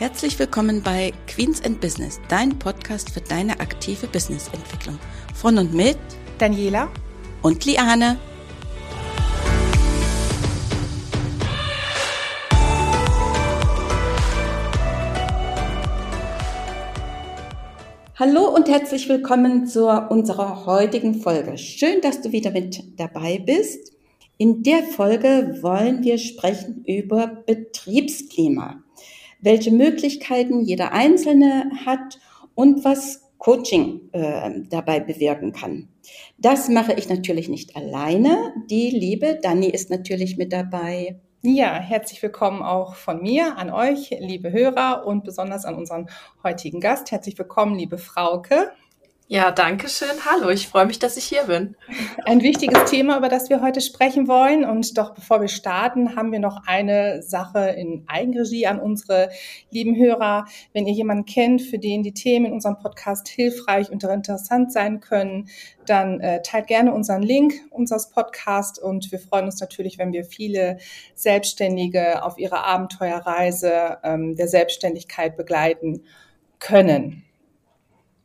Herzlich willkommen bei Queens and Business, dein Podcast für deine aktive Businessentwicklung. Von und mit Daniela und Liane. Hallo und herzlich willkommen zu unserer heutigen Folge. Schön, dass du wieder mit dabei bist. In der Folge wollen wir sprechen über Betriebsklima welche Möglichkeiten jeder Einzelne hat und was Coaching äh, dabei bewirken kann. Das mache ich natürlich nicht alleine. Die liebe Dani ist natürlich mit dabei. Ja, herzlich willkommen auch von mir an euch, liebe Hörer und besonders an unseren heutigen Gast. Herzlich willkommen, liebe Frauke. Ja, danke schön. Hallo, ich freue mich, dass ich hier bin. Ein wichtiges Thema, über das wir heute sprechen wollen. Und doch bevor wir starten, haben wir noch eine Sache in Eigenregie an unsere lieben Hörer. Wenn ihr jemanden kennt, für den die Themen in unserem Podcast hilfreich und interessant sein können, dann äh, teilt gerne unseren Link unseres Podcasts und wir freuen uns natürlich, wenn wir viele Selbstständige auf ihrer Abenteuerreise ähm, der Selbstständigkeit begleiten können.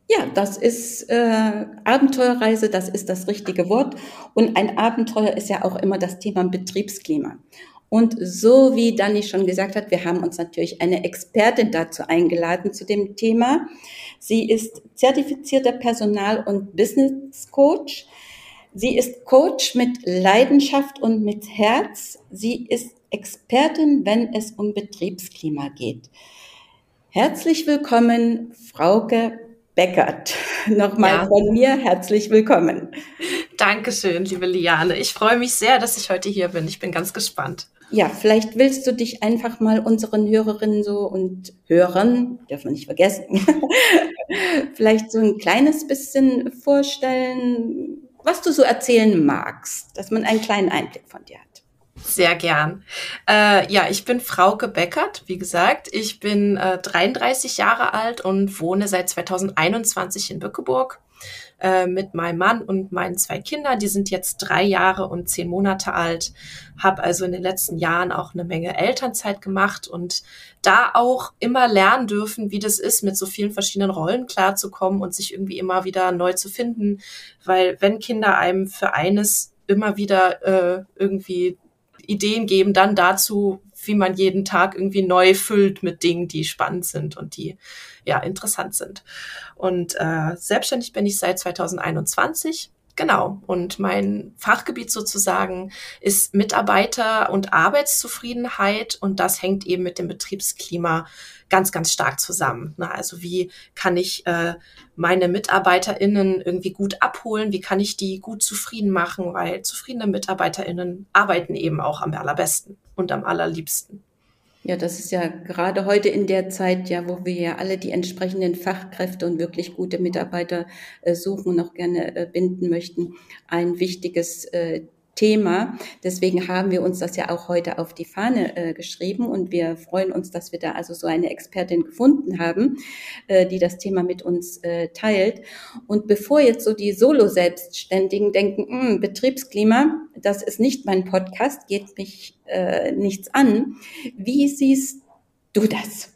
Ja, das ist äh, Abenteuerreise, das ist das richtige Wort. Und ein Abenteuer ist ja auch immer das Thema Betriebsklima. Und so wie Dani schon gesagt hat, wir haben uns natürlich eine Expertin dazu eingeladen zu dem Thema. Sie ist zertifizierter Personal- und Business Coach. Sie ist Coach mit Leidenschaft und mit Herz. Sie ist Expertin, wenn es um Betriebsklima geht. Herzlich willkommen, Frauke Beckert. Nochmal ja. von mir herzlich willkommen. Dankeschön, liebe Liane. Ich freue mich sehr, dass ich heute hier bin. Ich bin ganz gespannt. Ja, vielleicht willst du dich einfach mal unseren Hörerinnen so und Hörern, dürfen wir nicht vergessen, vielleicht so ein kleines bisschen vorstellen, was du so erzählen magst, dass man einen kleinen Einblick von dir hat. Sehr gern. Äh, ja, ich bin Frauke Beckert, wie gesagt. Ich bin äh, 33 Jahre alt und wohne seit 2021 in Bückeburg äh, mit meinem Mann und meinen zwei Kindern. Die sind jetzt drei Jahre und zehn Monate alt. Habe also in den letzten Jahren auch eine Menge Elternzeit gemacht und da auch immer lernen dürfen, wie das ist, mit so vielen verschiedenen Rollen klarzukommen und sich irgendwie immer wieder neu zu finden. Weil wenn Kinder einem für eines immer wieder äh, irgendwie Ideen geben dann dazu, wie man jeden Tag irgendwie neu füllt mit Dingen, die spannend sind und die ja interessant sind. Und äh, selbstständig bin ich seit 2021. Genau. Und mein Fachgebiet sozusagen ist Mitarbeiter- und Arbeitszufriedenheit. Und das hängt eben mit dem Betriebsklima ganz, ganz stark zusammen. Ne? Also wie kann ich äh, meine MitarbeiterInnen irgendwie gut abholen? Wie kann ich die gut zufrieden machen? Weil zufriedene MitarbeiterInnen arbeiten eben auch am allerbesten und am allerliebsten. Ja, das ist ja gerade heute in der Zeit, ja, wo wir ja alle die entsprechenden Fachkräfte und wirklich gute Mitarbeiter äh, suchen und auch gerne äh, binden möchten, ein wichtiges äh, Thema. Deswegen haben wir uns das ja auch heute auf die Fahne äh, geschrieben und wir freuen uns, dass wir da also so eine Expertin gefunden haben, äh, die das Thema mit uns äh, teilt. Und bevor jetzt so die Solo-Selbstständigen denken, hm, Betriebsklima, das ist nicht mein Podcast, geht mich äh, nichts an. Wie siehst du das?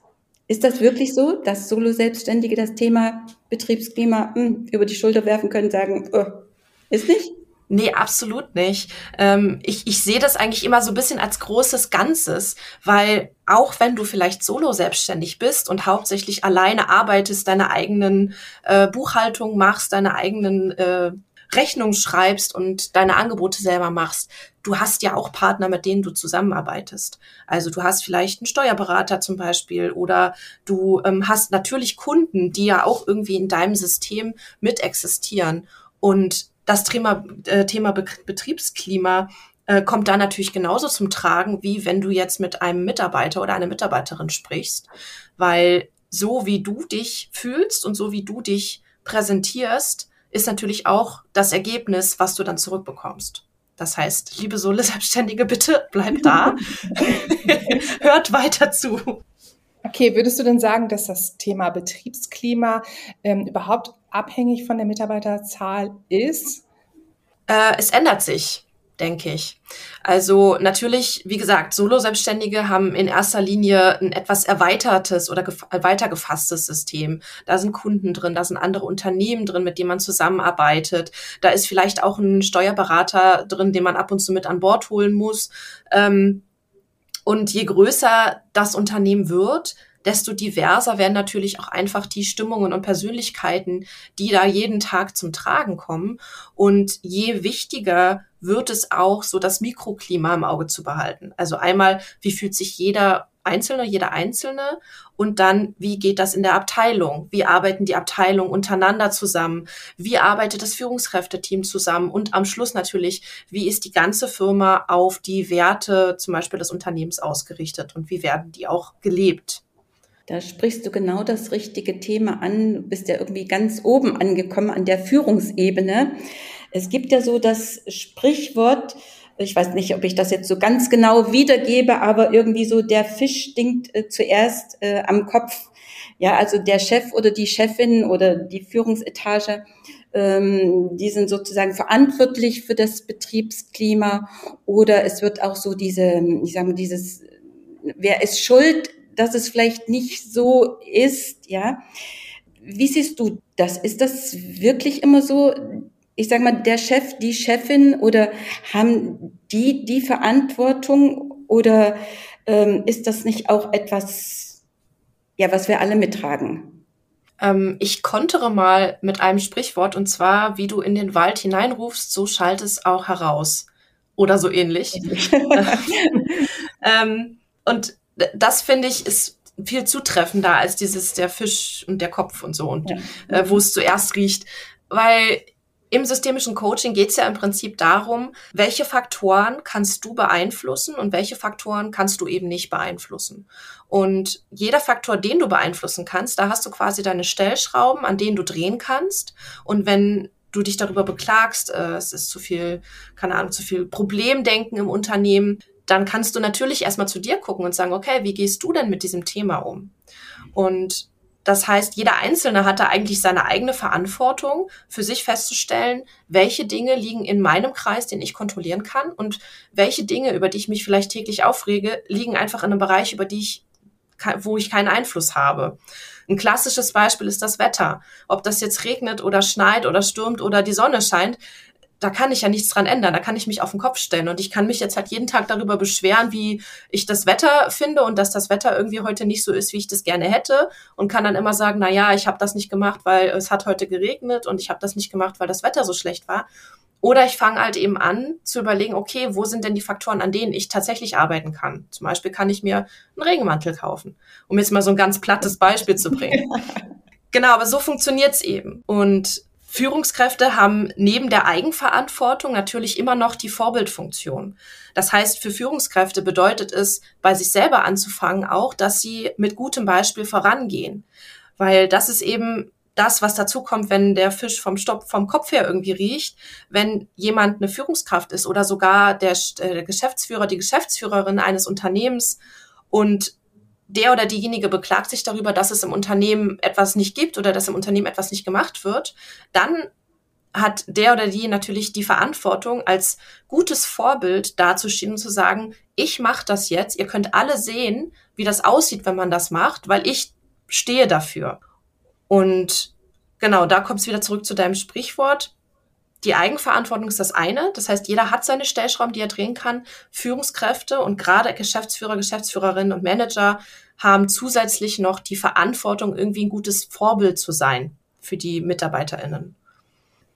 Ist das wirklich so, dass Solo-Selbstständige das Thema Betriebsklima mh, hm, über die Schulter werfen können, sagen, oh, ist nicht? Nee, absolut nicht. Ähm, ich, ich sehe das eigentlich immer so ein bisschen als großes Ganzes, weil auch wenn du vielleicht solo selbstständig bist und hauptsächlich alleine arbeitest, deine eigenen äh, Buchhaltung machst, deine eigenen äh, Rechnungen schreibst und deine Angebote selber machst, du hast ja auch Partner, mit denen du zusammenarbeitest. Also du hast vielleicht einen Steuerberater zum Beispiel oder du ähm, hast natürlich Kunden, die ja auch irgendwie in deinem System mit existieren. Und das Thema, äh, Thema Be Betriebsklima äh, kommt da natürlich genauso zum Tragen, wie wenn du jetzt mit einem Mitarbeiter oder einer Mitarbeiterin sprichst. Weil so wie du dich fühlst und so wie du dich präsentierst, ist natürlich auch das Ergebnis, was du dann zurückbekommst. Das heißt, liebe Sole-Selbstständige, bitte bleibt da. Hört weiter zu. Okay, würdest du denn sagen, dass das Thema Betriebsklima ähm, überhaupt abhängig von der Mitarbeiterzahl ist? Äh, es ändert sich denke ich. Also natürlich, wie gesagt, Solo-Selbstständige haben in erster Linie ein etwas erweitertes oder weiter gefasstes System. Da sind Kunden drin, da sind andere Unternehmen drin, mit denen man zusammenarbeitet. Da ist vielleicht auch ein Steuerberater drin, den man ab und zu mit an Bord holen muss. Ähm, und je größer das Unternehmen wird, desto diverser werden natürlich auch einfach die Stimmungen und Persönlichkeiten, die da jeden Tag zum Tragen kommen. Und je wichtiger wird es auch, so das Mikroklima im Auge zu behalten. Also einmal, wie fühlt sich jeder Einzelne, jeder Einzelne und dann, wie geht das in der Abteilung? Wie arbeiten die Abteilungen untereinander zusammen? Wie arbeitet das Führungskräfteteam zusammen? Und am Schluss natürlich, wie ist die ganze Firma auf die Werte zum Beispiel des Unternehmens ausgerichtet und wie werden die auch gelebt? Da sprichst du genau das richtige Thema an. Du bist ja irgendwie ganz oben angekommen an der Führungsebene. Es gibt ja so das Sprichwort, ich weiß nicht, ob ich das jetzt so ganz genau wiedergebe, aber irgendwie so, der Fisch stinkt äh, zuerst äh, am Kopf. Ja, also der Chef oder die Chefin oder die Führungsetage, ähm, die sind sozusagen verantwortlich für das Betriebsklima oder es wird auch so diese, ich sage mal, dieses, wer ist schuld dass es vielleicht nicht so ist, ja. Wie siehst du das? Ist das wirklich immer so? Ich sage mal, der Chef, die Chefin oder haben die die Verantwortung oder ähm, ist das nicht auch etwas, ja, was wir alle mittragen? Ähm, ich kontere mal mit einem Sprichwort und zwar, wie du in den Wald hineinrufst, so schallt es auch heraus. Oder so ähnlich. ähm, und das finde ich ist viel zutreffender als dieses der Fisch und der Kopf und so und ja. äh, wo es zuerst riecht, weil im systemischen Coaching geht es ja im Prinzip darum, welche Faktoren kannst du beeinflussen und welche Faktoren kannst du eben nicht beeinflussen. Und jeder Faktor, den du beeinflussen kannst, da hast du quasi deine Stellschrauben, an denen du drehen kannst. Und wenn du dich darüber beklagst, äh, es ist zu viel, keine Ahnung, zu viel Problemdenken im Unternehmen, dann kannst du natürlich erstmal zu dir gucken und sagen, okay, wie gehst du denn mit diesem Thema um? Und das heißt, jeder Einzelne hat da eigentlich seine eigene Verantwortung, für sich festzustellen, welche Dinge liegen in meinem Kreis, den ich kontrollieren kann und welche Dinge, über die ich mich vielleicht täglich aufrege, liegen einfach in einem Bereich, über die ich, wo ich keinen Einfluss habe. Ein klassisches Beispiel ist das Wetter. Ob das jetzt regnet oder schneit oder stürmt oder die Sonne scheint, da kann ich ja nichts dran ändern. Da kann ich mich auf den Kopf stellen. Und ich kann mich jetzt halt jeden Tag darüber beschweren, wie ich das Wetter finde und dass das Wetter irgendwie heute nicht so ist, wie ich das gerne hätte. Und kann dann immer sagen, na ja, ich habe das nicht gemacht, weil es hat heute geregnet und ich habe das nicht gemacht, weil das Wetter so schlecht war. Oder ich fange halt eben an zu überlegen, okay, wo sind denn die Faktoren, an denen ich tatsächlich arbeiten kann? Zum Beispiel kann ich mir einen Regenmantel kaufen, um jetzt mal so ein ganz plattes Beispiel zu bringen. genau, aber so funktioniert's eben. Und Führungskräfte haben neben der Eigenverantwortung natürlich immer noch die Vorbildfunktion. Das heißt, für Führungskräfte bedeutet es, bei sich selber anzufangen, auch, dass sie mit gutem Beispiel vorangehen. Weil das ist eben das, was dazu kommt, wenn der Fisch vom Stopp, vom Kopf her irgendwie riecht, wenn jemand eine Führungskraft ist oder sogar der, äh, der Geschäftsführer, die Geschäftsführerin eines Unternehmens und der oder diejenige beklagt sich darüber, dass es im Unternehmen etwas nicht gibt oder dass im Unternehmen etwas nicht gemacht wird, dann hat der oder die natürlich die Verantwortung, als gutes Vorbild dazustehen und zu sagen, ich mache das jetzt, ihr könnt alle sehen, wie das aussieht, wenn man das macht, weil ich stehe dafür. Und genau, da kommt es wieder zurück zu deinem Sprichwort die Eigenverantwortung ist das eine. Das heißt, jeder hat seine Stellschrauben, die er drehen kann. Führungskräfte und gerade Geschäftsführer, Geschäftsführerinnen und Manager haben zusätzlich noch die Verantwortung, irgendwie ein gutes Vorbild zu sein für die MitarbeiterInnen.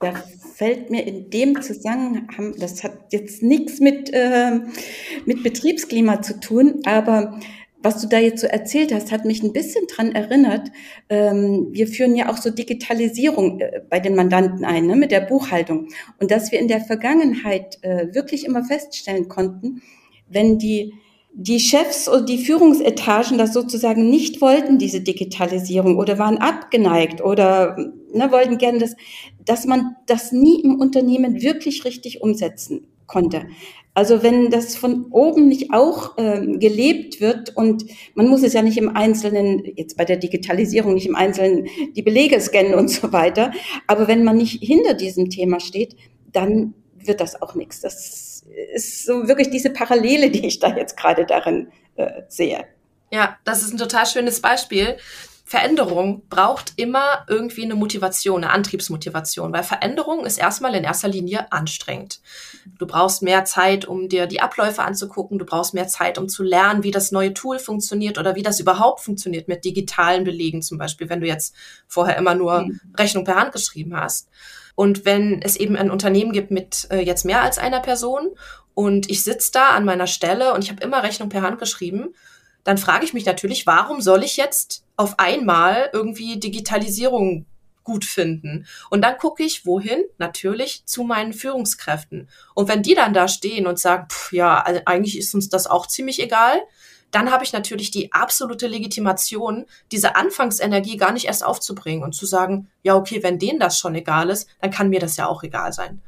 Da fällt mir in dem Zusammenhang, das hat jetzt nichts mit, äh, mit Betriebsklima zu tun, aber was du da jetzt so erzählt hast, hat mich ein bisschen dran erinnert. Ähm, wir führen ja auch so Digitalisierung äh, bei den Mandanten ein, ne, mit der Buchhaltung. Und dass wir in der Vergangenheit äh, wirklich immer feststellen konnten, wenn die die Chefs oder die Führungsetagen das sozusagen nicht wollten, diese Digitalisierung, oder waren abgeneigt oder ne, wollten gerne, das, dass man das nie im Unternehmen wirklich richtig umsetzen konnte. Also wenn das von oben nicht auch ähm, gelebt wird und man muss es ja nicht im Einzelnen, jetzt bei der Digitalisierung nicht im Einzelnen die Belege scannen und so weiter, aber wenn man nicht hinter diesem Thema steht, dann wird das auch nichts. Das ist so wirklich diese Parallele, die ich da jetzt gerade darin äh, sehe. Ja, das ist ein total schönes Beispiel. Veränderung braucht immer irgendwie eine Motivation, eine Antriebsmotivation, weil Veränderung ist erstmal in erster Linie anstrengend. Du brauchst mehr Zeit, um dir die Abläufe anzugucken, du brauchst mehr Zeit, um zu lernen, wie das neue Tool funktioniert oder wie das überhaupt funktioniert mit digitalen Belegen zum Beispiel, wenn du jetzt vorher immer nur mhm. Rechnung per Hand geschrieben hast. Und wenn es eben ein Unternehmen gibt mit äh, jetzt mehr als einer Person und ich sitze da an meiner Stelle und ich habe immer Rechnung per Hand geschrieben, dann frage ich mich natürlich, warum soll ich jetzt auf einmal irgendwie Digitalisierung gut finden. Und dann gucke ich, wohin? Natürlich zu meinen Führungskräften. Und wenn die dann da stehen und sagen, pff, ja, also eigentlich ist uns das auch ziemlich egal, dann habe ich natürlich die absolute Legitimation, diese Anfangsenergie gar nicht erst aufzubringen und zu sagen, ja, okay, wenn denen das schon egal ist, dann kann mir das ja auch egal sein.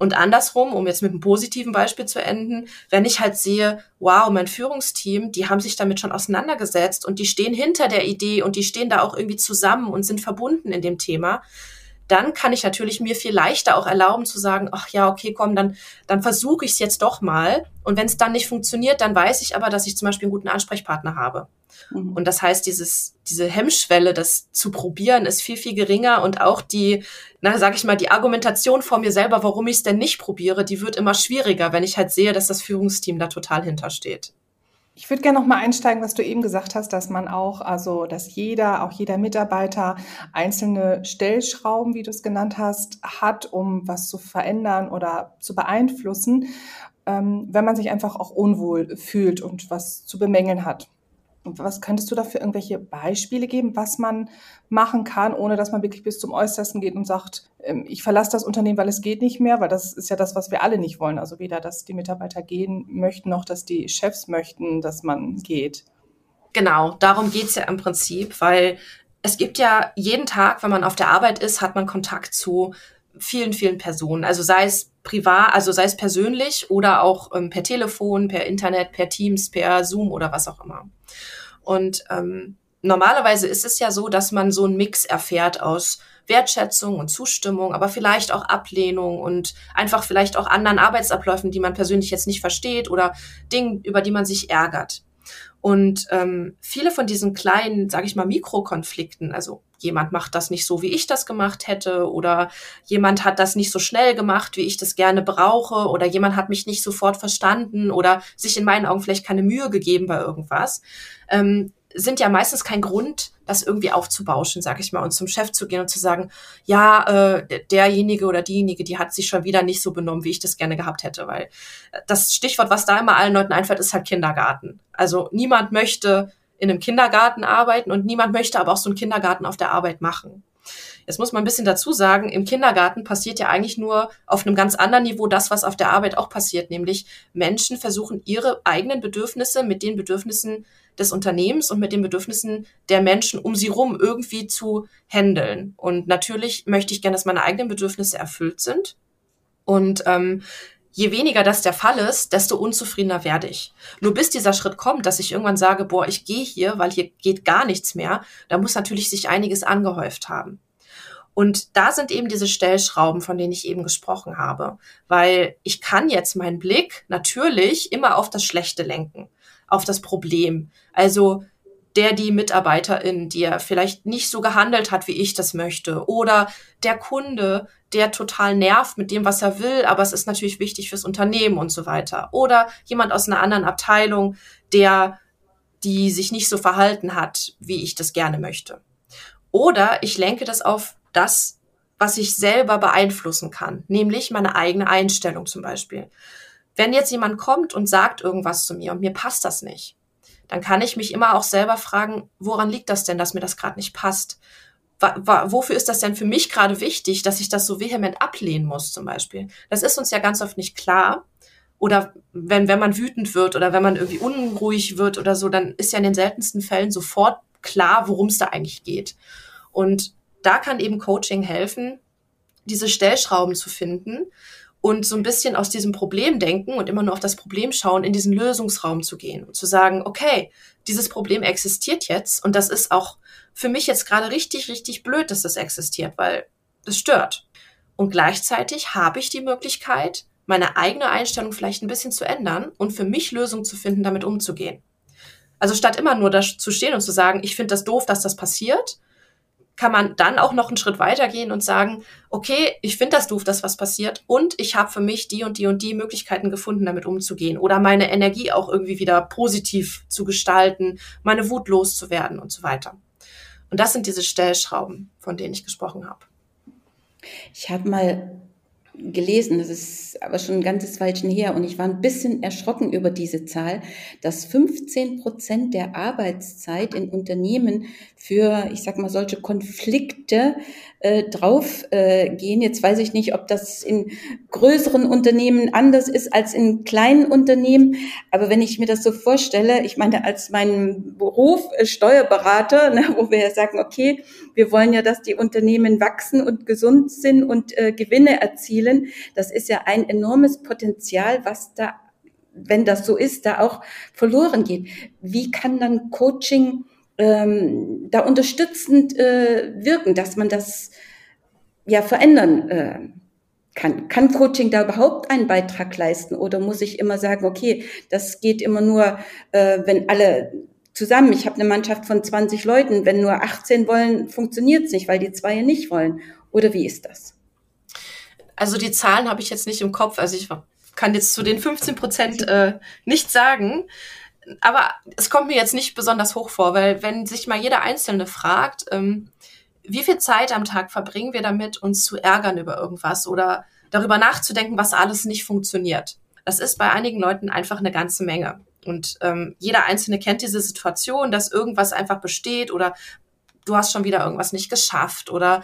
Und andersrum, um jetzt mit einem positiven Beispiel zu enden, wenn ich halt sehe, wow, mein Führungsteam, die haben sich damit schon auseinandergesetzt und die stehen hinter der Idee und die stehen da auch irgendwie zusammen und sind verbunden in dem Thema, dann kann ich natürlich mir viel leichter auch erlauben zu sagen, ach ja, okay, komm, dann, dann versuche ich es jetzt doch mal. Und wenn es dann nicht funktioniert, dann weiß ich aber, dass ich zum Beispiel einen guten Ansprechpartner habe. Mhm. Und das heißt, dieses, diese Hemmschwelle, das zu probieren, ist viel, viel geringer und auch die, na, sag ich mal, die Argumentation vor mir selber, warum ich es denn nicht probiere, die wird immer schwieriger, wenn ich halt sehe, dass das Führungsteam da total hintersteht. Ich würde gerne noch mal einsteigen, was du eben gesagt hast, dass man auch, also dass jeder, auch jeder Mitarbeiter einzelne Stellschrauben, wie du es genannt hast, hat, um was zu verändern oder zu beeinflussen, ähm, wenn man sich einfach auch unwohl fühlt und was zu bemängeln hat. Was könntest du dafür irgendwelche Beispiele geben, was man machen kann, ohne dass man wirklich bis zum Äußersten geht und sagt, ähm, ich verlasse das Unternehmen, weil es geht nicht mehr, weil das ist ja das, was wir alle nicht wollen. Also weder, dass die Mitarbeiter gehen möchten, noch dass die Chefs möchten, dass man geht. Genau, darum geht's ja im Prinzip, weil es gibt ja jeden Tag, wenn man auf der Arbeit ist, hat man Kontakt zu vielen, vielen Personen. Also sei es privat, also sei es persönlich oder auch ähm, per Telefon, per Internet, per Teams, per Zoom oder was auch immer. Und ähm, normalerweise ist es ja so, dass man so einen Mix erfährt aus Wertschätzung und Zustimmung, aber vielleicht auch Ablehnung und einfach vielleicht auch anderen Arbeitsabläufen, die man persönlich jetzt nicht versteht oder Dingen, über die man sich ärgert. Und ähm, viele von diesen kleinen, sage ich mal, Mikrokonflikten, also jemand macht das nicht so, wie ich das gemacht hätte, oder jemand hat das nicht so schnell gemacht, wie ich das gerne brauche, oder jemand hat mich nicht sofort verstanden oder sich in meinen Augen vielleicht keine Mühe gegeben bei irgendwas, ähm, sind ja meistens kein Grund, das irgendwie aufzubauschen, sag ich mal, und zum Chef zu gehen und zu sagen, ja, äh, derjenige oder diejenige, die hat sich schon wieder nicht so benommen, wie ich das gerne gehabt hätte, weil äh, das Stichwort, was da immer allen Leuten einfällt, ist halt Kindergarten. Also niemand möchte in einem Kindergarten arbeiten und niemand möchte aber auch so einen Kindergarten auf der Arbeit machen. Jetzt muss man ein bisschen dazu sagen, im Kindergarten passiert ja eigentlich nur auf einem ganz anderen Niveau das, was auf der Arbeit auch passiert, nämlich Menschen versuchen ihre eigenen Bedürfnisse mit den Bedürfnissen des Unternehmens und mit den Bedürfnissen der Menschen um sie rum irgendwie zu handeln. Und natürlich möchte ich gerne, dass meine eigenen Bedürfnisse erfüllt sind. Und ähm, je weniger das der Fall ist, desto unzufriedener werde ich. Nur bis dieser Schritt kommt, dass ich irgendwann sage, boah, ich gehe hier, weil hier geht gar nichts mehr, da muss natürlich sich einiges angehäuft haben. Und da sind eben diese Stellschrauben, von denen ich eben gesprochen habe. Weil ich kann jetzt meinen Blick natürlich immer auf das Schlechte lenken, auf das Problem. Also der die Mitarbeiterin, die ja vielleicht nicht so gehandelt hat, wie ich das möchte. Oder der Kunde, der total nervt mit dem, was er will, aber es ist natürlich wichtig fürs Unternehmen und so weiter. Oder jemand aus einer anderen Abteilung, der die sich nicht so verhalten hat, wie ich das gerne möchte. Oder ich lenke das auf das, was ich selber beeinflussen kann, nämlich meine eigene Einstellung zum Beispiel. Wenn jetzt jemand kommt und sagt irgendwas zu mir und mir passt das nicht, dann kann ich mich immer auch selber fragen, woran liegt das denn, dass mir das gerade nicht passt? wofür ist das denn für mich gerade wichtig, dass ich das so vehement ablehnen muss zum Beispiel? Das ist uns ja ganz oft nicht klar. Oder wenn, wenn man wütend wird oder wenn man irgendwie unruhig wird oder so, dann ist ja in den seltensten Fällen sofort klar, worum es da eigentlich geht. Und da kann eben Coaching helfen, diese Stellschrauben zu finden und so ein bisschen aus diesem Problem denken und immer nur auf das Problem schauen, in diesen Lösungsraum zu gehen und zu sagen, okay, dieses Problem existiert jetzt und das ist auch für mich jetzt gerade richtig, richtig blöd, dass das existiert, weil es stört. Und gleichzeitig habe ich die Möglichkeit, meine eigene Einstellung vielleicht ein bisschen zu ändern und für mich Lösungen zu finden, damit umzugehen. Also statt immer nur da zu stehen und zu sagen, ich finde das doof, dass das passiert, kann man dann auch noch einen Schritt weiter gehen und sagen, okay, ich finde das doof, dass was passiert und ich habe für mich die und die und die Möglichkeiten gefunden, damit umzugehen oder meine Energie auch irgendwie wieder positiv zu gestalten, meine Wut loszuwerden und so weiter. Und das sind diese Stellschrauben, von denen ich gesprochen habe. Ich habe mal gelesen, das ist aber schon ein ganzes Weilchen her, und ich war ein bisschen erschrocken über diese Zahl, dass 15 Prozent der Arbeitszeit in Unternehmen für, ich sag mal, solche Konflikte äh, drauf äh, gehen. Jetzt weiß ich nicht, ob das in größeren Unternehmen anders ist als in kleinen Unternehmen, aber wenn ich mir das so vorstelle, ich meine, als mein Beruf äh, Steuerberater, ne, wo wir ja sagen, okay, wir wollen ja, dass die Unternehmen wachsen und gesund sind und äh, Gewinne erzielen, das ist ja ein enormes Potenzial, was da wenn das so ist, da auch verloren geht. Wie kann dann Coaching ähm, da unterstützend äh, wirken, dass man das ja verändern äh, kann. Kann Coaching da überhaupt einen Beitrag leisten oder muss ich immer sagen, okay, das geht immer nur, äh, wenn alle zusammen, ich habe eine Mannschaft von 20 Leuten, wenn nur 18 wollen, funktioniert es nicht, weil die zwei nicht wollen. Oder wie ist das? Also die Zahlen habe ich jetzt nicht im Kopf, also ich kann jetzt zu den 15 Prozent äh, nichts sagen aber es kommt mir jetzt nicht besonders hoch vor, weil wenn sich mal jeder Einzelne fragt, ähm, wie viel Zeit am Tag verbringen wir damit, uns zu ärgern über irgendwas oder darüber nachzudenken, was alles nicht funktioniert. Das ist bei einigen Leuten einfach eine ganze Menge. Und ähm, jeder Einzelne kennt diese Situation, dass irgendwas einfach besteht oder du hast schon wieder irgendwas nicht geschafft oder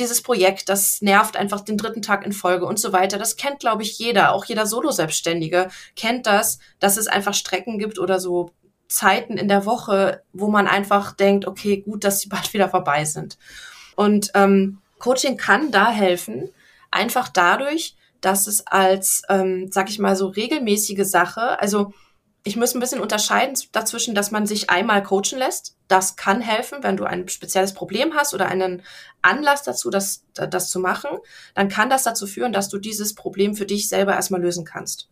dieses Projekt, das nervt einfach den dritten Tag in Folge und so weiter. Das kennt, glaube ich, jeder. Auch jeder Solo-Selbstständige kennt das, dass es einfach Strecken gibt oder so Zeiten in der Woche, wo man einfach denkt, okay, gut, dass sie bald wieder vorbei sind. Und ähm, Coaching kann da helfen, einfach dadurch, dass es als, ähm, sag ich mal, so regelmäßige Sache, also ich muss ein bisschen unterscheiden dazwischen, dass man sich einmal coachen lässt. Das kann helfen, wenn du ein spezielles Problem hast oder einen Anlass dazu, das, das zu machen. Dann kann das dazu führen, dass du dieses Problem für dich selber erstmal lösen kannst.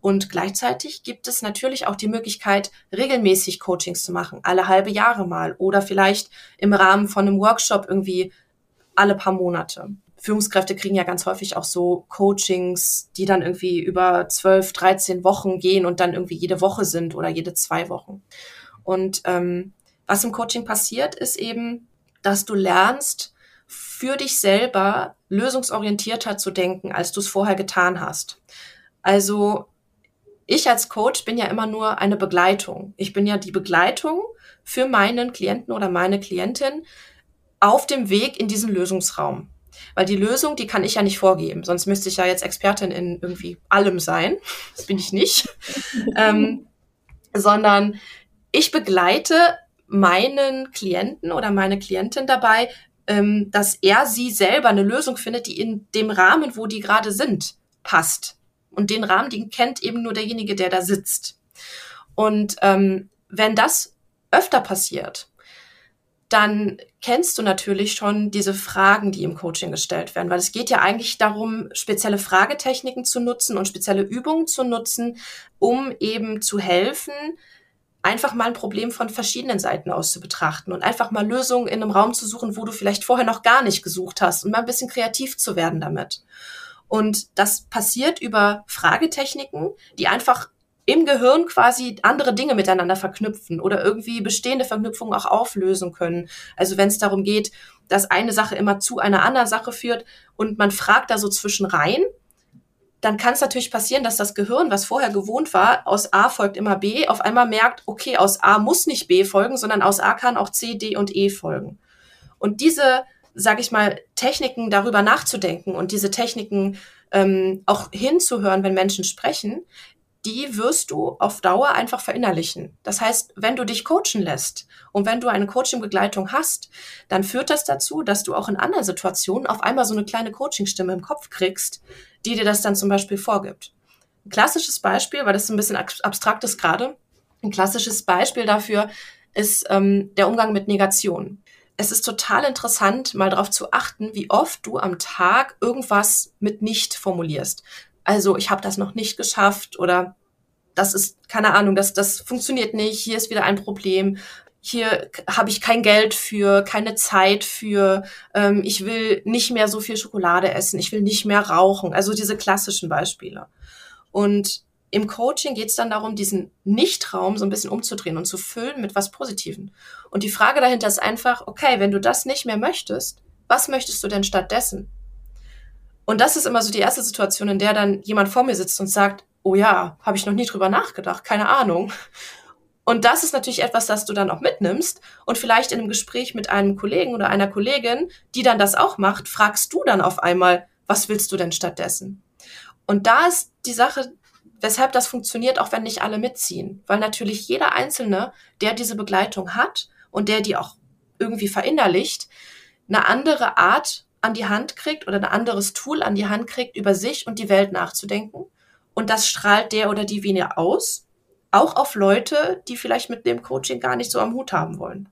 Und gleichzeitig gibt es natürlich auch die Möglichkeit, regelmäßig Coachings zu machen, alle halbe Jahre mal oder vielleicht im Rahmen von einem Workshop irgendwie alle paar Monate. Führungskräfte kriegen ja ganz häufig auch so Coachings, die dann irgendwie über 12, 13 Wochen gehen und dann irgendwie jede Woche sind oder jede zwei Wochen. Und ähm, was im Coaching passiert, ist eben, dass du lernst, für dich selber lösungsorientierter zu denken, als du es vorher getan hast. Also ich als Coach bin ja immer nur eine Begleitung. Ich bin ja die Begleitung für meinen Klienten oder meine Klientin auf dem Weg in diesen Lösungsraum. Weil die Lösung, die kann ich ja nicht vorgeben. Sonst müsste ich ja jetzt Expertin in irgendwie allem sein. Das bin ich nicht. ähm, sondern ich begleite meinen Klienten oder meine Klientin dabei, ähm, dass er sie selber eine Lösung findet, die in dem Rahmen, wo die gerade sind, passt. Und den Rahmen, den kennt eben nur derjenige, der da sitzt. Und ähm, wenn das öfter passiert, dann kennst du natürlich schon diese Fragen, die im Coaching gestellt werden, weil es geht ja eigentlich darum, spezielle Fragetechniken zu nutzen und spezielle Übungen zu nutzen, um eben zu helfen, einfach mal ein Problem von verschiedenen Seiten aus zu betrachten und einfach mal Lösungen in einem Raum zu suchen, wo du vielleicht vorher noch gar nicht gesucht hast und mal ein bisschen kreativ zu werden damit. Und das passiert über Fragetechniken, die einfach im Gehirn quasi andere Dinge miteinander verknüpfen oder irgendwie bestehende Verknüpfungen auch auflösen können. Also wenn es darum geht, dass eine Sache immer zu einer anderen Sache führt und man fragt da so zwischen rein, dann kann es natürlich passieren, dass das Gehirn, was vorher gewohnt war, aus A folgt immer B, auf einmal merkt, okay, aus A muss nicht B folgen, sondern aus A kann auch C, D und E folgen. Und diese, sage ich mal, Techniken darüber nachzudenken und diese Techniken ähm, auch hinzuhören, wenn Menschen sprechen, die wirst du auf Dauer einfach verinnerlichen. Das heißt, wenn du dich coachen lässt und wenn du eine Coaching-Begleitung hast, dann führt das dazu, dass du auch in anderen Situationen auf einmal so eine kleine Coaching-Stimme im Kopf kriegst, die dir das dann zum Beispiel vorgibt. Ein klassisches Beispiel, weil das ein bisschen abstrakt ist gerade, ein klassisches Beispiel dafür ist ähm, der Umgang mit Negation. Es ist total interessant, mal darauf zu achten, wie oft du am Tag irgendwas mit nicht formulierst also ich habe das noch nicht geschafft oder das ist keine Ahnung, das das funktioniert nicht, hier ist wieder ein Problem, hier habe ich kein Geld für, keine Zeit für, ähm, ich will nicht mehr so viel Schokolade essen, ich will nicht mehr rauchen, also diese klassischen Beispiele. Und im Coaching geht es dann darum, diesen Nichtraum so ein bisschen umzudrehen und zu füllen mit was Positiven. Und die Frage dahinter ist einfach, okay, wenn du das nicht mehr möchtest, was möchtest du denn stattdessen? Und das ist immer so die erste Situation, in der dann jemand vor mir sitzt und sagt, oh ja, habe ich noch nie drüber nachgedacht, keine Ahnung. Und das ist natürlich etwas, das du dann auch mitnimmst und vielleicht in einem Gespräch mit einem Kollegen oder einer Kollegin, die dann das auch macht, fragst du dann auf einmal, was willst du denn stattdessen? Und da ist die Sache, weshalb das funktioniert, auch wenn nicht alle mitziehen. Weil natürlich jeder Einzelne, der diese Begleitung hat und der die auch irgendwie verinnerlicht, eine andere Art an die Hand kriegt oder ein anderes Tool an die Hand kriegt, über sich und die Welt nachzudenken. Und das strahlt der oder die weniger aus auch auf Leute, die vielleicht mit dem Coaching gar nicht so am Hut haben wollen.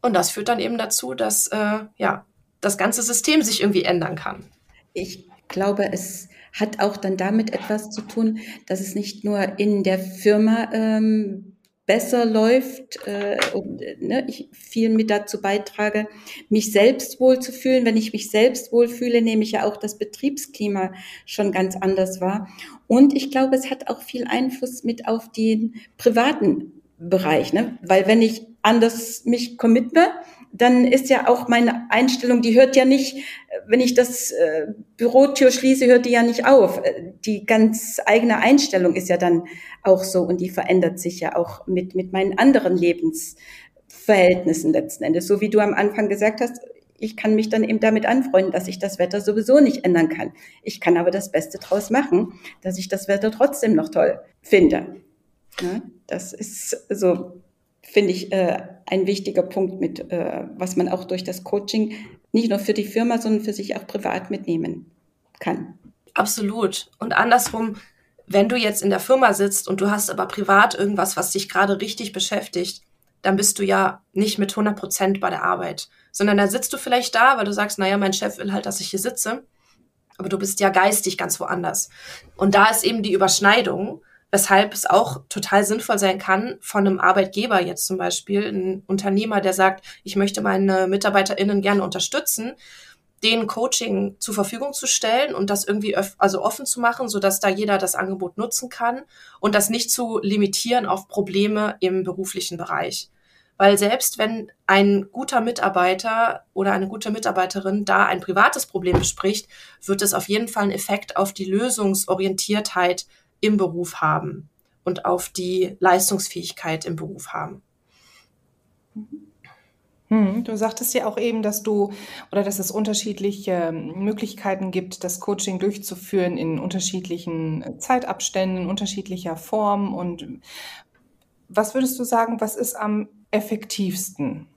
Und das führt dann eben dazu, dass äh, ja das ganze System sich irgendwie ändern kann. Ich glaube, es hat auch dann damit etwas zu tun, dass es nicht nur in der Firma ähm, besser läuft äh, und ne, ich viel mit dazu beitrage, mich selbst wohlzufühlen. Wenn ich mich selbst wohlfühle, nehme ich ja auch das Betriebsklima schon ganz anders wahr. Und ich glaube, es hat auch viel Einfluss mit auf den privaten Bereich, ne? weil wenn ich anders mich committe, dann ist ja auch meine Einstellung, die hört ja nicht, wenn ich das äh, Bürotür schließe, hört die ja nicht auf. Die ganz eigene Einstellung ist ja dann auch so und die verändert sich ja auch mit, mit meinen anderen Lebensverhältnissen letzten Endes. So wie du am Anfang gesagt hast, ich kann mich dann eben damit anfreunden, dass ich das Wetter sowieso nicht ändern kann. Ich kann aber das Beste draus machen, dass ich das Wetter trotzdem noch toll finde. Ja, das ist so finde ich, äh, ein wichtiger Punkt mit, äh, was man auch durch das Coaching nicht nur für die Firma, sondern für sich auch privat mitnehmen kann. Absolut. Und andersrum, wenn du jetzt in der Firma sitzt und du hast aber privat irgendwas, was dich gerade richtig beschäftigt, dann bist du ja nicht mit 100 Prozent bei der Arbeit, sondern da sitzt du vielleicht da, weil du sagst, naja, mein Chef will halt, dass ich hier sitze, aber du bist ja geistig ganz woanders. Und da ist eben die Überschneidung, weshalb es auch total sinnvoll sein kann, von einem Arbeitgeber jetzt zum Beispiel, ein Unternehmer, der sagt, ich möchte meine MitarbeiterInnen gerne unterstützen, den Coaching zur Verfügung zu stellen und das irgendwie also offen zu machen, so dass da jeder das Angebot nutzen kann und das nicht zu limitieren auf Probleme im beruflichen Bereich. Weil selbst wenn ein guter Mitarbeiter oder eine gute Mitarbeiterin da ein privates Problem bespricht, wird es auf jeden Fall einen Effekt auf die Lösungsorientiertheit im Beruf haben und auf die Leistungsfähigkeit im Beruf haben. Hm, du sagtest ja auch eben, dass du oder dass es unterschiedliche Möglichkeiten gibt, das Coaching durchzuführen in unterschiedlichen Zeitabständen, unterschiedlicher Form. Und was würdest du sagen, was ist am effektivsten?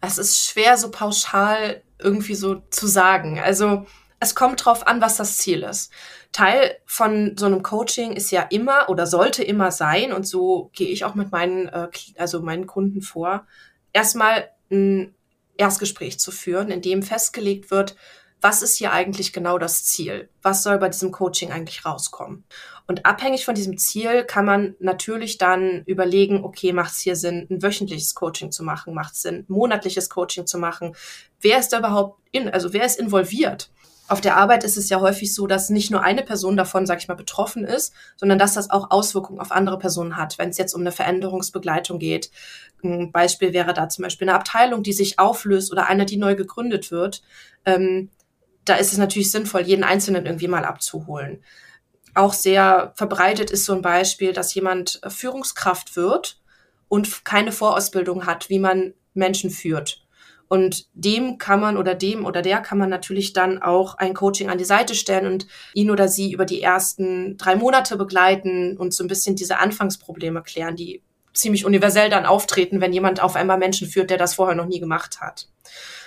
Es ist schwer, so pauschal irgendwie so zu sagen. Also es kommt drauf an, was das Ziel ist. Teil von so einem Coaching ist ja immer oder sollte immer sein, und so gehe ich auch mit meinen, äh, also meinen Kunden vor, erstmal ein Erstgespräch zu führen, in dem festgelegt wird, was ist hier eigentlich genau das Ziel? Was soll bei diesem Coaching eigentlich rauskommen? Und abhängig von diesem Ziel kann man natürlich dann überlegen, okay, macht es hier Sinn, ein wöchentliches Coaching zu machen? Macht es Sinn, monatliches Coaching zu machen? Wer ist da überhaupt in, also wer ist involviert? Auf der Arbeit ist es ja häufig so, dass nicht nur eine Person davon, sag ich mal, betroffen ist, sondern dass das auch Auswirkungen auf andere Personen hat, wenn es jetzt um eine Veränderungsbegleitung geht. Ein Beispiel wäre da zum Beispiel eine Abteilung, die sich auflöst oder eine, die neu gegründet wird. Ähm, da ist es natürlich sinnvoll, jeden Einzelnen irgendwie mal abzuholen. Auch sehr verbreitet ist so ein Beispiel, dass jemand Führungskraft wird und keine Vorausbildung hat, wie man Menschen führt und dem kann man oder dem oder der kann man natürlich dann auch ein Coaching an die Seite stellen und ihn oder sie über die ersten drei Monate begleiten und so ein bisschen diese Anfangsprobleme klären, die ziemlich universell dann auftreten, wenn jemand auf einmal Menschen führt, der das vorher noch nie gemacht hat.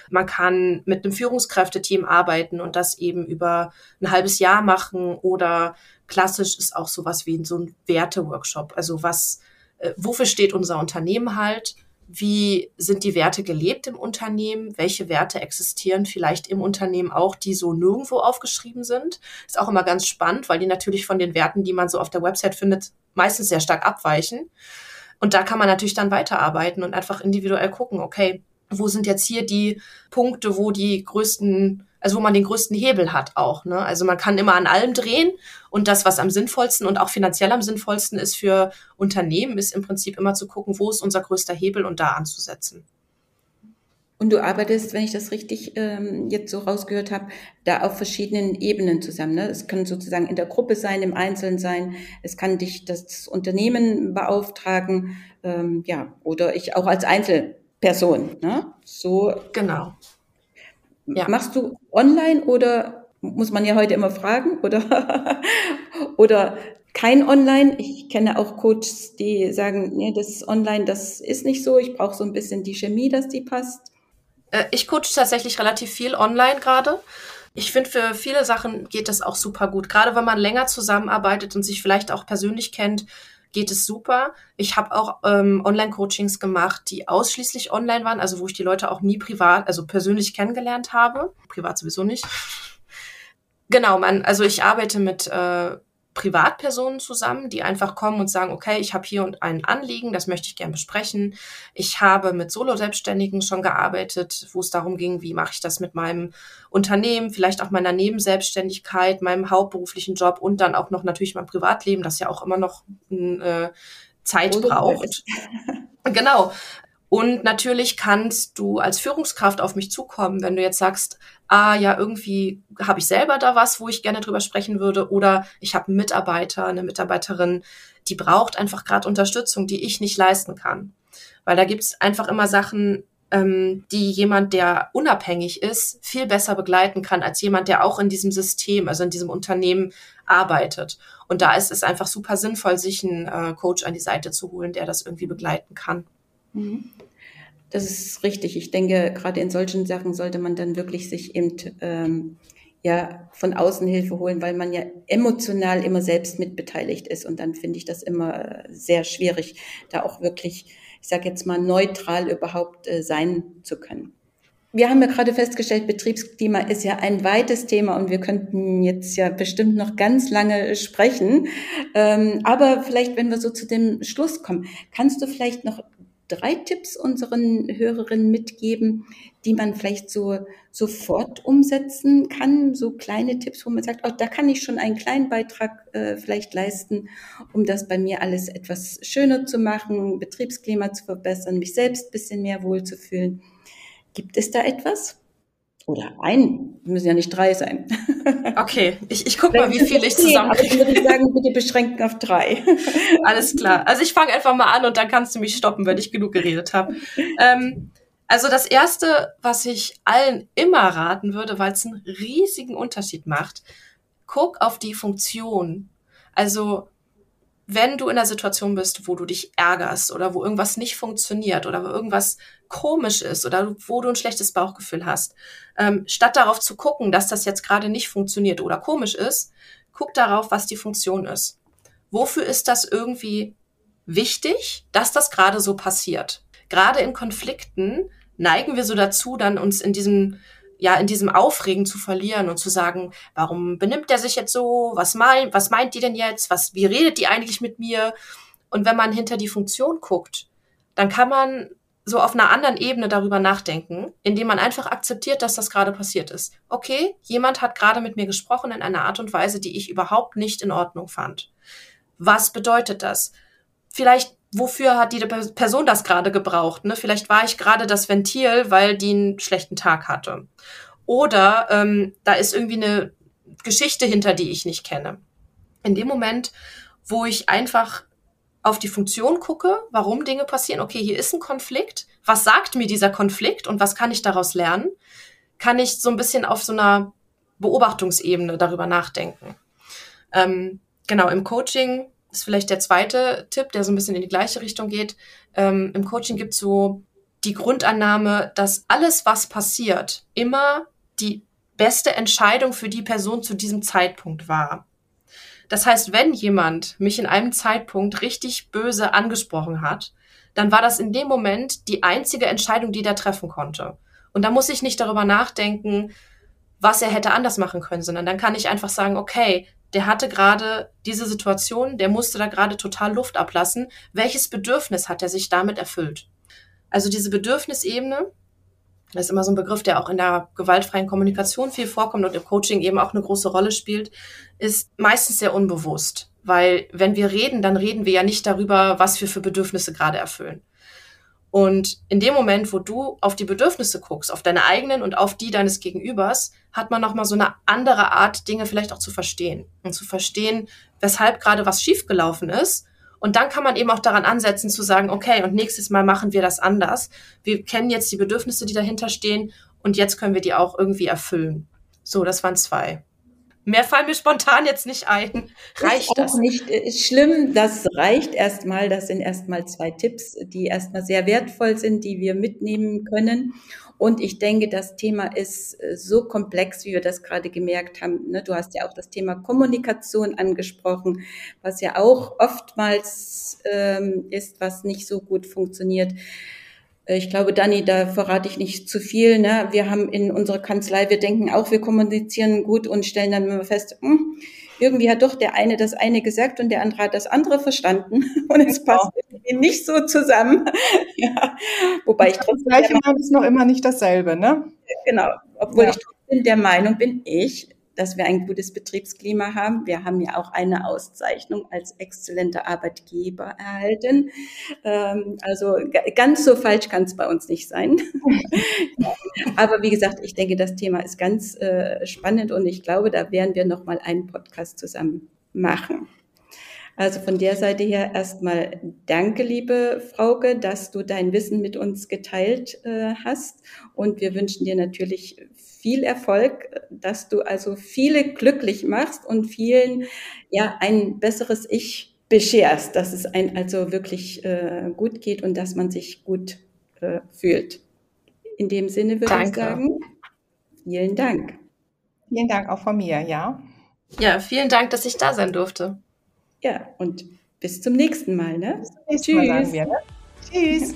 Man kann mit einem Führungskräfteteam arbeiten und das eben über ein halbes Jahr machen oder klassisch ist auch sowas wie so ein Werteworkshop. Also was, äh, wofür steht unser Unternehmen halt? Wie sind die Werte gelebt im Unternehmen, welche Werte existieren vielleicht im Unternehmen auch, die so nirgendwo aufgeschrieben sind. Ist auch immer ganz spannend, weil die natürlich von den Werten, die man so auf der Website findet, meistens sehr stark abweichen. Und da kann man natürlich dann weiterarbeiten und einfach individuell gucken, okay, wo sind jetzt hier die Punkte, wo die größten also wo man den größten Hebel hat auch. Ne? Also man kann immer an allem drehen und das, was am sinnvollsten und auch finanziell am sinnvollsten ist für Unternehmen, ist im Prinzip immer zu gucken, wo ist unser größter Hebel und da anzusetzen. Und du arbeitest, wenn ich das richtig ähm, jetzt so rausgehört habe, da auf verschiedenen Ebenen zusammen. Ne? Es kann sozusagen in der Gruppe sein, im Einzelnen sein. Es kann dich das Unternehmen beauftragen, ähm, ja, oder ich auch als Einzelperson. Ne? So genau. Ja. Machst du online oder muss man ja heute immer fragen oder oder kein Online? Ich kenne auch Coaches, die sagen, nee, das online, das ist nicht so. Ich brauche so ein bisschen die Chemie, dass die passt. Äh, ich coache tatsächlich relativ viel online gerade. Ich finde, für viele Sachen geht das auch super gut. Gerade wenn man länger zusammenarbeitet und sich vielleicht auch persönlich kennt, geht es super. Ich habe auch ähm, Online-Coachings gemacht, die ausschließlich online waren, also wo ich die Leute auch nie privat, also persönlich kennengelernt habe. Privat sowieso nicht. Genau, man, also ich arbeite mit äh, Privatpersonen zusammen, die einfach kommen und sagen, okay, ich habe hier und ein Anliegen, das möchte ich gerne besprechen. Ich habe mit Solo-Selbstständigen schon gearbeitet, wo es darum ging, wie mache ich das mit meinem Unternehmen, vielleicht auch meiner Nebenselbstständigkeit, meinem hauptberuflichen Job und dann auch noch natürlich mein Privatleben, das ja auch immer noch äh, Zeit braucht. genau. Und natürlich kannst du als Führungskraft auf mich zukommen, wenn du jetzt sagst, ah ja, irgendwie habe ich selber da was, wo ich gerne drüber sprechen würde, oder ich habe einen Mitarbeiter, eine Mitarbeiterin, die braucht einfach gerade Unterstützung, die ich nicht leisten kann. Weil da gibt's einfach immer Sachen, ähm, die jemand, der unabhängig ist, viel besser begleiten kann als jemand, der auch in diesem System, also in diesem Unternehmen arbeitet. Und da ist es einfach super sinnvoll, sich einen äh, Coach an die Seite zu holen, der das irgendwie begleiten kann. Mhm. Das ist richtig. Ich denke, gerade in solchen Sachen sollte man dann wirklich sich eben ähm, ja von außen Hilfe holen, weil man ja emotional immer selbst mitbeteiligt ist. Und dann finde ich das immer sehr schwierig, da auch wirklich, ich sage jetzt mal, neutral überhaupt äh, sein zu können. Wir haben ja gerade festgestellt, Betriebsklima ist ja ein weites Thema und wir könnten jetzt ja bestimmt noch ganz lange sprechen. Ähm, aber vielleicht, wenn wir so zu dem Schluss kommen, kannst du vielleicht noch drei Tipps unseren Hörerinnen mitgeben, die man vielleicht so sofort umsetzen kann? So kleine Tipps, wo man sagt, oh, da kann ich schon einen kleinen Beitrag äh, vielleicht leisten, um das bei mir alles etwas schöner zu machen, Betriebsklima zu verbessern, mich selbst ein bisschen mehr wohlzufühlen. Gibt es da etwas? Oder ein, müssen ja nicht drei sein. Okay, ich, ich guck mal, wie viel ich zusammenkriege. Ich würde sagen, bitte beschränken auf drei. Alles klar. Also ich fange einfach mal an und dann kannst du mich stoppen, wenn ich genug geredet habe. Ähm, also das Erste, was ich allen immer raten würde, weil es einen riesigen Unterschied macht, guck auf die Funktion. Also wenn du in einer Situation bist, wo du dich ärgerst oder wo irgendwas nicht funktioniert oder wo irgendwas komisch ist oder wo du ein schlechtes Bauchgefühl hast, ähm, statt darauf zu gucken, dass das jetzt gerade nicht funktioniert oder komisch ist, guck darauf, was die Funktion ist. Wofür ist das irgendwie wichtig, dass das gerade so passiert? Gerade in Konflikten neigen wir so dazu, dann uns in diesem ja in diesem Aufregen zu verlieren und zu sagen, warum benimmt der sich jetzt so? Was meint, was meint die denn jetzt? Was, wie redet die eigentlich mit mir? Und wenn man hinter die Funktion guckt, dann kann man so auf einer anderen Ebene darüber nachdenken, indem man einfach akzeptiert, dass das gerade passiert ist. Okay, jemand hat gerade mit mir gesprochen in einer Art und Weise, die ich überhaupt nicht in Ordnung fand. Was bedeutet das? Vielleicht wofür hat die Person das gerade gebraucht? Ne? Vielleicht war ich gerade das Ventil, weil die einen schlechten Tag hatte. Oder ähm, da ist irgendwie eine Geschichte hinter, die ich nicht kenne. In dem Moment, wo ich einfach auf die Funktion gucke, warum Dinge passieren, okay, hier ist ein Konflikt, was sagt mir dieser Konflikt und was kann ich daraus lernen, kann ich so ein bisschen auf so einer Beobachtungsebene darüber nachdenken. Ähm, genau, im Coaching ist vielleicht der zweite Tipp, der so ein bisschen in die gleiche Richtung geht. Ähm, Im Coaching gibt es so die Grundannahme, dass alles, was passiert, immer die beste Entscheidung für die Person zu diesem Zeitpunkt war. Das heißt, wenn jemand mich in einem Zeitpunkt richtig böse angesprochen hat, dann war das in dem Moment die einzige Entscheidung, die der treffen konnte. Und da muss ich nicht darüber nachdenken, was er hätte anders machen können, sondern dann kann ich einfach sagen, okay, der hatte gerade diese Situation, der musste da gerade total Luft ablassen. Welches Bedürfnis hat er sich damit erfüllt? Also diese Bedürfnisebene, das ist immer so ein Begriff, der auch in der gewaltfreien Kommunikation viel vorkommt und im Coaching eben auch eine große Rolle spielt, ist meistens sehr unbewusst. Weil wenn wir reden, dann reden wir ja nicht darüber, was wir für Bedürfnisse gerade erfüllen. Und in dem Moment, wo du auf die Bedürfnisse guckst, auf deine eigenen und auf die deines Gegenübers, hat man nochmal so eine andere Art, Dinge vielleicht auch zu verstehen. Und zu verstehen, weshalb gerade was schiefgelaufen ist. Und dann kann man eben auch daran ansetzen zu sagen, okay, und nächstes Mal machen wir das anders. Wir kennen jetzt die Bedürfnisse, die dahinter stehen und jetzt können wir die auch irgendwie erfüllen. So, das waren zwei. Mehr fallen mir spontan jetzt nicht ein. Reicht ist das? Nicht äh, ist schlimm, das reicht erstmal. Das sind erstmal zwei Tipps, die erstmal sehr wertvoll sind, die wir mitnehmen können. Und ich denke, das Thema ist äh, so komplex, wie wir das gerade gemerkt haben. Ne? Du hast ja auch das Thema Kommunikation angesprochen, was ja auch oftmals ähm, ist, was nicht so gut funktioniert. Äh, ich glaube, Dani, da verrate ich nicht zu viel. Ne? Wir haben in unserer Kanzlei, wir denken auch, wir kommunizieren gut und stellen dann immer fest, hm, irgendwie hat doch der eine das eine gesagt und der andere hat das andere verstanden und es genau. passt irgendwie nicht so zusammen. ja. Wobei ich trotzdem. Das Gleiche ist noch immer nicht dasselbe, ne? Genau. Obwohl ja. ich trotzdem der Meinung bin, ich, dass wir ein gutes Betriebsklima haben. Wir haben ja auch eine Auszeichnung als exzellenter Arbeitgeber erhalten. Ähm, also ganz so falsch kann es bei uns nicht sein. Aber wie gesagt, ich denke, das Thema ist ganz äh, spannend und ich glaube, da werden wir noch mal einen Podcast zusammen machen. Also von der Seite her erstmal danke, liebe Frauke, dass du dein Wissen mit uns geteilt äh, hast. Und wir wünschen dir natürlich viel Erfolg, dass du also viele glücklich machst und vielen ja ein besseres Ich bescherst, dass es ein also wirklich äh, gut geht und dass man sich gut äh, fühlt. In dem Sinne würde Danke. ich sagen, vielen Dank. Vielen Dank auch von mir, ja. Ja, vielen Dank, dass ich da sein durfte. Ja, und bis zum nächsten Mal. Ne? Bis zum nächsten Tschüss. Mal, sagen wir, ne? Tschüss.